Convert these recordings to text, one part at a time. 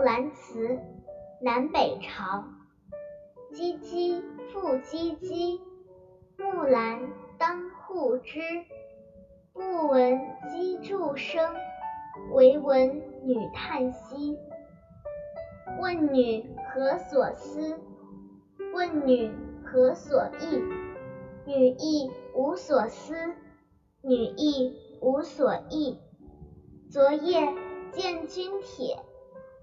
木兰辞》南北朝。唧唧复唧唧，木兰当户织。不闻机杼声，惟闻女叹息。问女何所思？问女何所忆？女亦无所思，女亦无所忆。昨夜见军帖，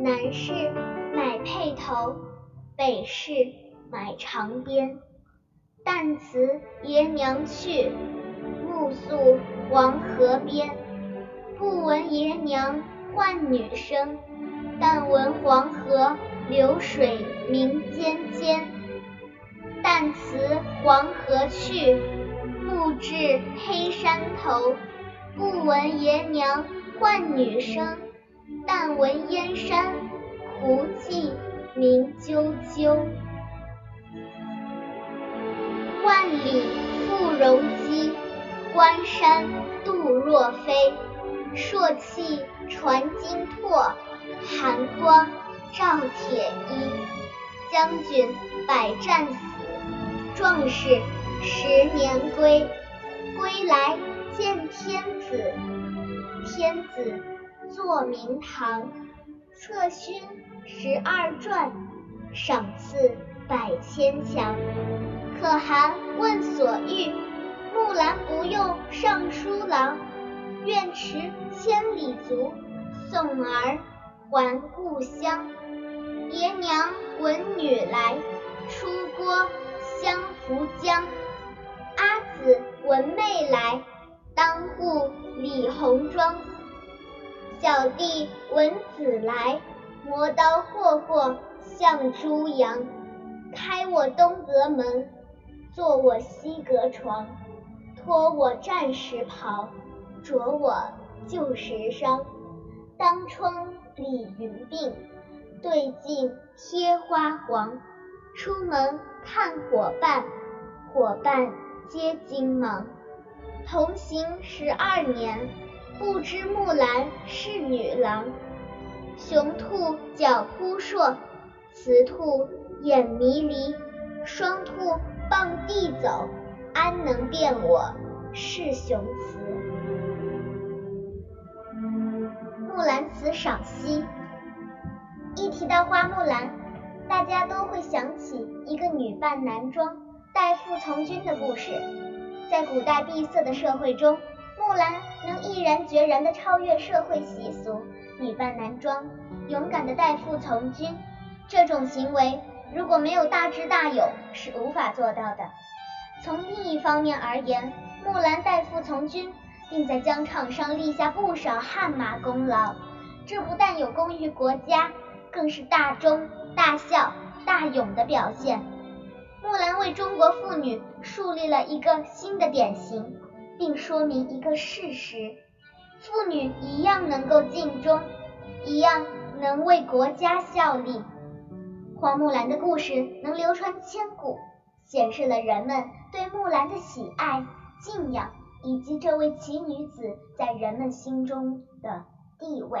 南市买辔头，北市买长鞭。旦辞爷娘去，暮宿黄河边。不闻爷娘唤女声，但闻黄河流水鸣溅溅。旦辞黄河去，暮至黑山头。不闻爷娘唤女声，但闻燕山胡骑鸣啾啾。万里赴戎机，关山度若飞。朔气传金柝，寒光照铁衣。将军百战死，壮士十年归。归来见天子，天子坐明堂。策勋十二转，赏赐百千强。可汗问所欲，木兰不用尚书郎。愿驰千里足，送儿还故乡。爷娘闻女来，出郭相扶将。阿姊闻妹来，当户理红妆。小弟闻姊来，磨刀霍霍向猪羊。开我东阁门，坐我西阁床，脱我战时袍。着我旧时裳，当窗理云鬓，对镜贴花黄。出门看伙伴，伙伴皆惊忙。同行十二年，不知木兰是女郎。雄兔脚扑朔，雌兔眼迷离。双兔傍地走，安能辨我是雄雌？木兰辞赏析。一提到花木兰，大家都会想起一个女扮男装、代父从军的故事。在古代闭塞的社会中，木兰能毅然决然地超越社会习俗，女扮男装，勇敢地代父从军。这种行为如果没有大智大勇，是无法做到的。从另一方面而言，木兰代父从军。并在疆场上立下不少汗马功劳，这不但有功于国家，更是大忠大孝大勇的表现。木兰为中国妇女树立了一个新的典型，并说明一个事实：妇女一样能够尽忠，一样能为国家效力。花木兰的故事能流传千古，显示了人们对木兰的喜爱敬仰。以及这位奇女子在人们心中的地位。